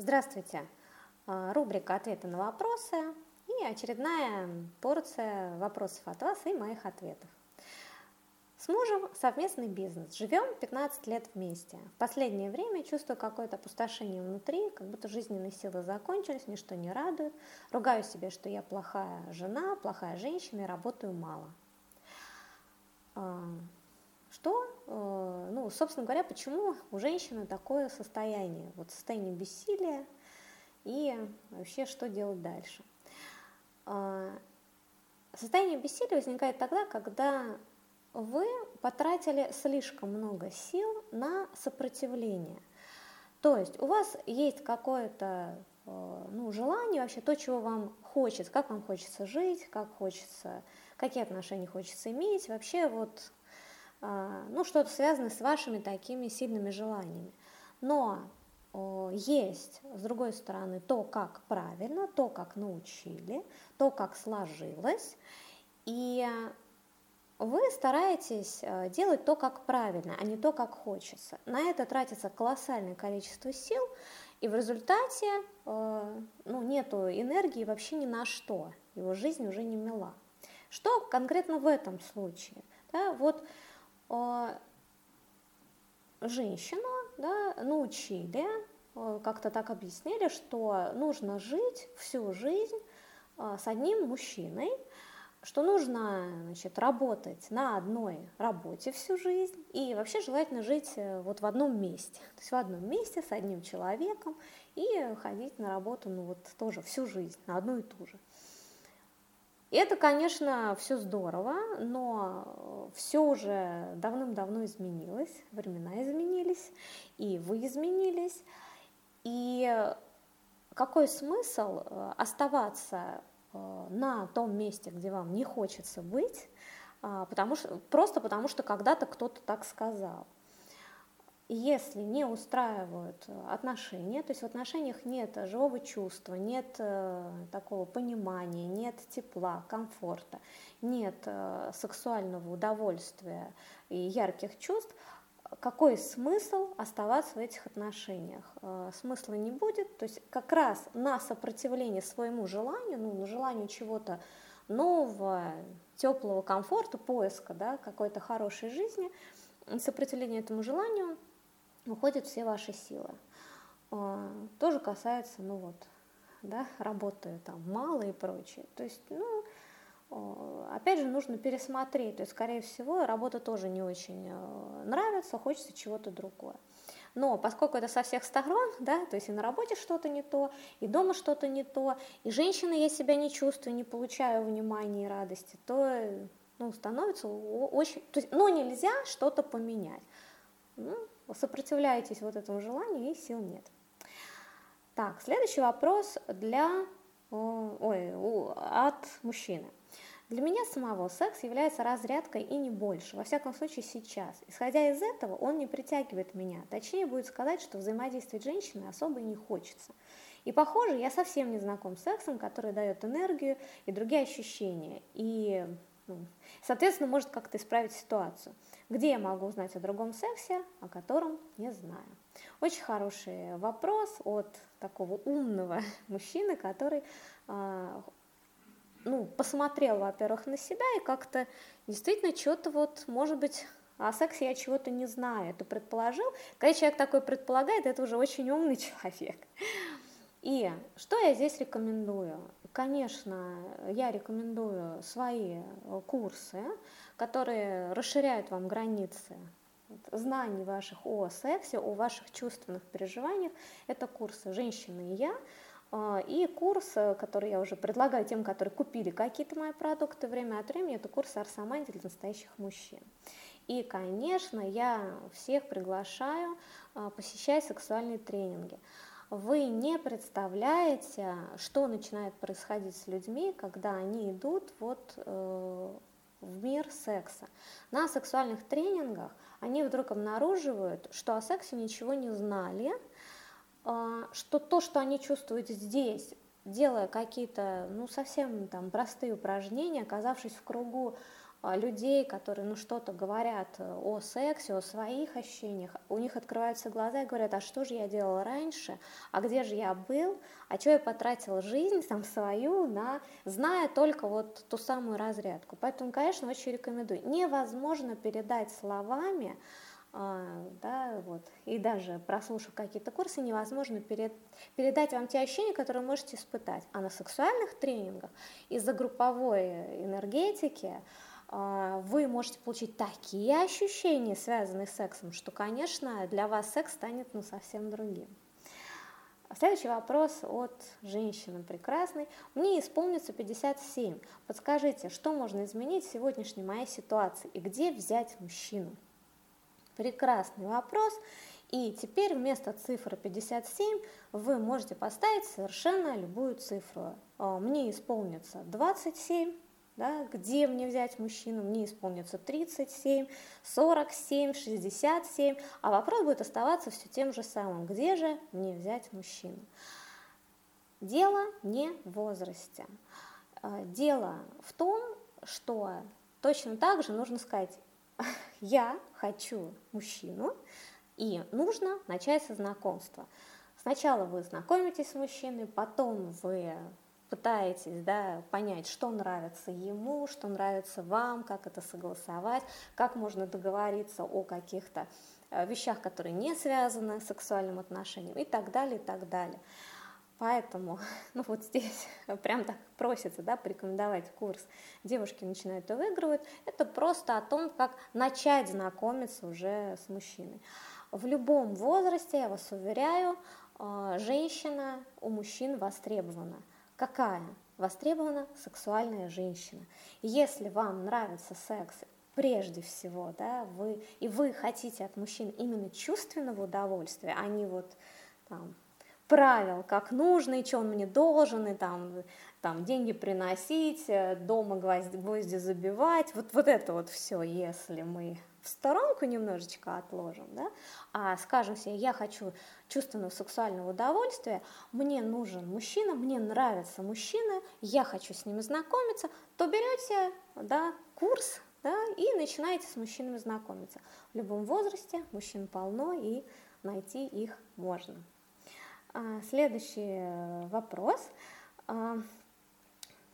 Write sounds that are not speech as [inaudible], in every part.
Здравствуйте! А, рубрика «Ответы на вопросы» и очередная порция вопросов от вас и моих ответов. С мужем совместный бизнес. Живем 15 лет вместе. В последнее время чувствую какое-то опустошение внутри, как будто жизненные силы закончились, ничто не радует. Ругаю себя, что я плохая жена, плохая женщина и работаю мало. Что, э, ну, собственно говоря, почему у женщины такое состояние, вот состояние бессилия и вообще что делать дальше? А, состояние бессилия возникает тогда, когда вы потратили слишком много сил на сопротивление. То есть у вас есть какое-то э, ну, желание, вообще то, чего вам хочется, как вам хочется жить, как хочется, какие отношения хочется иметь, вообще вот ну, что-то связанное с вашими такими сильными желаниями. Но есть, с другой стороны, то, как правильно, то, как научили, то, как сложилось, и вы стараетесь э, делать то, как правильно, а не то, как хочется. На это тратится колоссальное количество сил, и в результате э, ну, нету энергии вообще ни на что, его жизнь уже не мила. Что конкретно в этом случае? Да, вот женщину да, научили, как-то так объяснили, что нужно жить всю жизнь а, с одним мужчиной, что нужно значит, работать на одной работе всю жизнь и вообще желательно жить э, вот в одном месте, то есть в одном месте с одним человеком и ходить на работу ну вот тоже всю жизнь на одну и ту же. И это, конечно, все здорово, но все уже давным-давно изменилось, времена изменились, и вы изменились. И какой смысл э, оставаться э, на том месте, где вам не хочется быть, а, потому что, просто потому что когда-то кто-то так сказал если не устраивают э, отношения, то есть в отношениях нет живого чувства, нет э, такого понимания, нет тепла, комфорта, нет э, сексуального удовольствия и ярких чувств, какой смысл оставаться в этих отношениях? Смысла не будет, то есть как раз на сопротивление своему желанию, ну, на желанию чего-то нового, теплого комфорта, поиска да, какой-то хорошей жизни, сопротивление этому желанию – уходят все ваши силы. А, тоже касается, ну вот, да, работы там мало и прочее. То есть, ну, опять же, нужно пересмотреть. То есть, скорее всего, работа тоже не очень э, нравится, хочется чего-то другое. Но поскольку это со всех сторон, да, то есть и на работе что-то не то, и дома что-то не то, и женщина я себя не чувствую, не получаю внимания и радости, то ну, становится очень... То есть, ну, нельзя что-то поменять. Ну, сопротивляетесь вот этому желанию и сил нет. Так, следующий вопрос для, ой, от мужчины. Для меня самого секс является разрядкой и не больше, во всяком случае сейчас. Исходя из этого, он не притягивает меня. Точнее будет сказать, что взаимодействовать с женщиной особо и не хочется. И похоже, я совсем не знаком с сексом, который дает энергию и другие ощущения. И, ну, соответственно, может как-то исправить ситуацию. Где я могу узнать о другом сексе, о котором не знаю? Очень хороший вопрос от такого умного [laughs] мужчины, который а, ну, посмотрел, во-первых, на себя и как-то действительно что-то вот, может быть, о сексе я чего-то не знаю, это предположил. Когда человек такой предполагает, это уже очень умный [laughs] человек. И что я здесь рекомендую? Конечно, я рекомендую свои курсы, которые расширяют вам границы знаний ваших о сексе, о ваших чувственных переживаниях. Это курсы «Женщина и я», а, и курс, который я уже предлагаю тем, которые купили какие-то мои продукты время от времени, это курс «Арсаманти для настоящих мужчин». И, конечно, я всех приглашаю посещать сексуальные тренинги. Вы не представляете, что начинает происходить с людьми, когда они идут вот э, в мир секса. На сексуальных тренингах они вдруг обнаруживают, что о сексе ничего не знали, а, что то, что они чувствуют здесь, делая какие-то, ну, совсем там простые упражнения, оказавшись в кругу людей, которые ну, что-то говорят э, о сексе, о своих ощущениях, у них открываются глаза и говорят, а что же я делала раньше, а где же я был, а что я потратила жизнь там свою, на, зная только вот ту самую разрядку. Поэтому, конечно, очень рекомендую. Невозможно передать словами, а, да, вот, и даже прослушав какие-то курсы, невозможно перед, передать вам те ощущения, которые можете испытать. А на сексуальных тренингах из-за групповой энергетики а, вы можете получить такие ощущения, связанные с сексом, что, конечно, для вас секс станет ну, совсем другим. Следующий вопрос от женщины прекрасной. Мне исполнится 57. Подскажите, что можно изменить в сегодняшней моей ситуации и где взять мужчину? Прекрасный вопрос. И теперь вместо цифры 57 вы можете поставить совершенно любую цифру. А, мне исполнится 27, да, где мне взять мужчину, мне исполнится 37, 47, 67, а вопрос будет оставаться все тем же самым, где же мне взять мужчину. Дело не в возрасте. А, дело в том, что точно так же нужно сказать, [laughs] я хочу мужчину, и нужно начать со знакомства. Сначала вы знакомитесь с мужчиной, потом вы пытаетесь да, понять, что нравится ему, что нравится вам, как это согласовать, как можно договориться о каких-то э, вещах, которые не связаны с сексуальным отношением и так далее, и так далее. Поэтому, [laughs] ну вот здесь [laughs] прям так просится, да, порекомендовать курс «Девушки начинают и выигрывают». Это просто о том, как начать знакомиться уже с мужчиной. В любом возрасте, я вас уверяю, э, женщина у мужчин востребована. Какая? Востребована сексуальная женщина. Если вам нравится секс, прежде всего, да, вы, и вы хотите от мужчин именно чувственного удовольствия, а не вот там, правил, как нужно, и что он мне должен, и там, там деньги приносить, дома гвозди, гвозди забивать, вот, вот это вот все, если мы в сторонку немножечко отложим, да, а скажем себе, я хочу чувственного сексуального удовольствия, мне нужен мужчина, мне нравятся мужчины, я хочу с ними знакомиться, то берете да, курс да, и начинаете с мужчинами знакомиться. В любом возрасте мужчин полно, и найти их можно. А, следующий э, вопрос. А,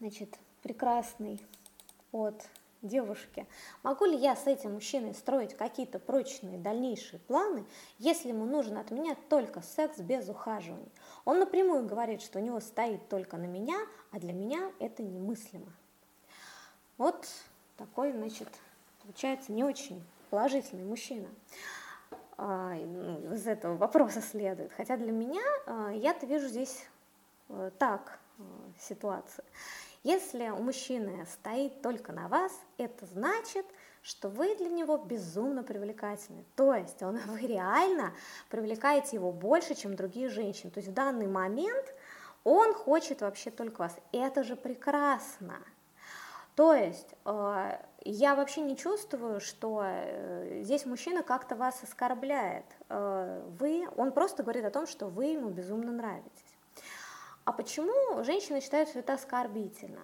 значит, прекрасный от девушке, могу ли я с этим мужчиной строить какие-то прочные дальнейшие планы, если ему нужен от меня только секс без ухаживаний? Он напрямую говорит, что у него стоит только на меня, а для меня это немыслимо. Вот такой, значит, получается не очень положительный мужчина. А, ну, из этого вопроса следует. Хотя для меня, а, я-то вижу здесь э, так э, ситуацию. Если у мужчины стоит только на вас, это значит, что вы для него безумно привлекательны. То есть он, [laughs] вы реально привлекаете его больше, чем другие женщины. То есть в данный момент он хочет вообще только вас. Это же прекрасно. То есть э, я вообще не чувствую, что э, здесь мужчина как-то вас оскорбляет. Э, вы, он просто говорит о том, что вы ему безумно нравитесь. А почему женщины считают, что это оскорбительно?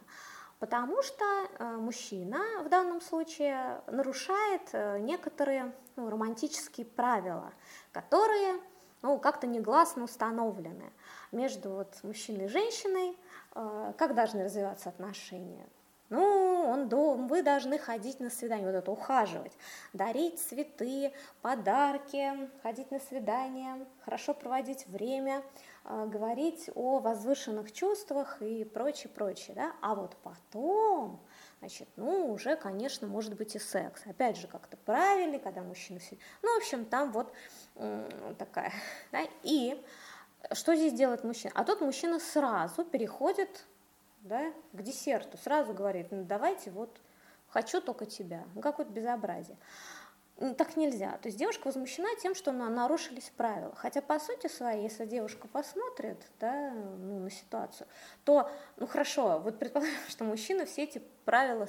Потому что э, мужчина в данном случае нарушает э, некоторые ну, романтические правила, которые ну, как-то негласно установлены между вот, мужчиной и женщиной, э, как должны развиваться отношения. Ну, он, вы должны ходить на свидание, вот это ухаживать, дарить цветы, подарки, ходить на свидания, хорошо проводить время, говорить о возвышенных чувствах и прочее, прочее, да, а вот потом, значит, ну, уже, конечно, может быть и секс, опять же, как-то правильный, когда мужчина сидит, ну, в общем, там вот такая, [laughs] да, и что здесь делает мужчина? А тот мужчина сразу переходит, да, к десерту, сразу говорит, ну, давайте вот, хочу только тебя, ну, какое-то безобразие так нельзя. То есть девушка возмущена тем, что на, нарушились правила. Хотя по сути своей, если девушка посмотрит да, ну, на ситуацию, то, ну хорошо, вот предположим, что мужчина все эти правила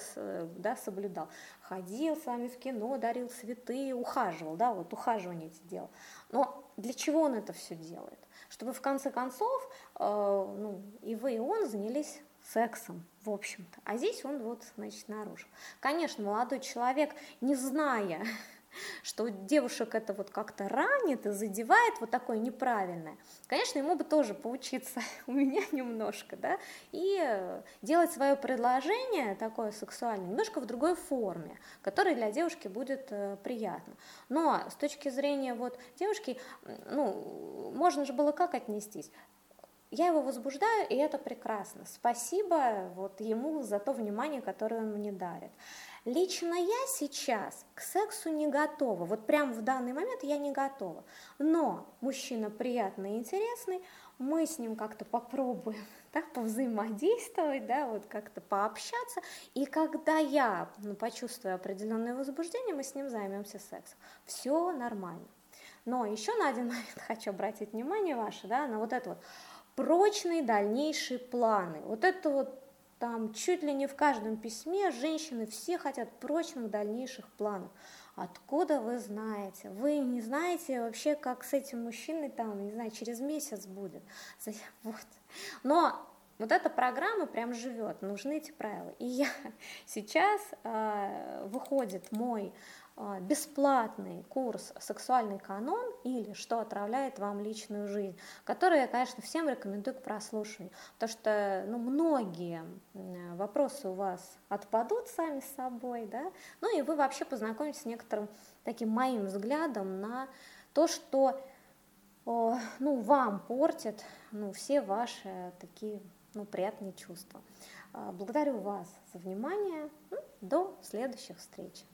да, соблюдал. Ходил с вами в кино, дарил цветы, ухаживал, да, вот ухаживание эти делал. Но для чего он это все делает? Чтобы в конце концов э, ну, и вы, и он занялись сексом, в общем-то. А здесь он вот, значит, нарушил. Конечно, молодой человек, не зная, [laughs] что девушек это вот как-то ранит и задевает вот такое неправильное. Конечно, ему бы тоже поучиться [laughs] у меня немножко, да, и делать свое предложение такое сексуальное немножко в другой форме, которая для девушки будет э, приятно. Но с точки зрения вот девушки, ну, можно же было как отнестись? Я его возбуждаю, и это прекрасно. Спасибо вот ему за то внимание, которое он мне дарит. Лично я сейчас к сексу не готова, вот прямо в данный момент я не готова. Но мужчина приятный и интересный, мы с ним как-то попробуем [laughs] да, повзаимодействовать, да, вот как-то пообщаться, и когда я ну, почувствую определенное возбуждение, мы с ним займемся сексом. Все нормально. Но еще на один [laughs] момент хочу обратить внимание ваше, да, на вот это вот прочные дальнейшие планы. Вот это вот там чуть ли не в каждом письме женщины все хотят прочных дальнейших планов. Откуда вы знаете? Вы не знаете вообще, как с этим мужчиной там, не знаю, через месяц будет. [laughs] Вот. Но вот эта программа прям живет, нужны эти правила. И я [laughs] сейчас э, выходит мой бесплатный курс «Сексуальный канон» или «Что отравляет вам личную жизнь», который я, конечно, всем рекомендую к прослушиванию, потому что ну, многие вопросы у вас отпадут сами собой, да, ну и вы вообще познакомитесь с некоторым таким моим взглядом на то, что ну, вам портит ну, все ваши такие ну, приятные чувства. А, благодарю вас за внимание. До следующих встреч.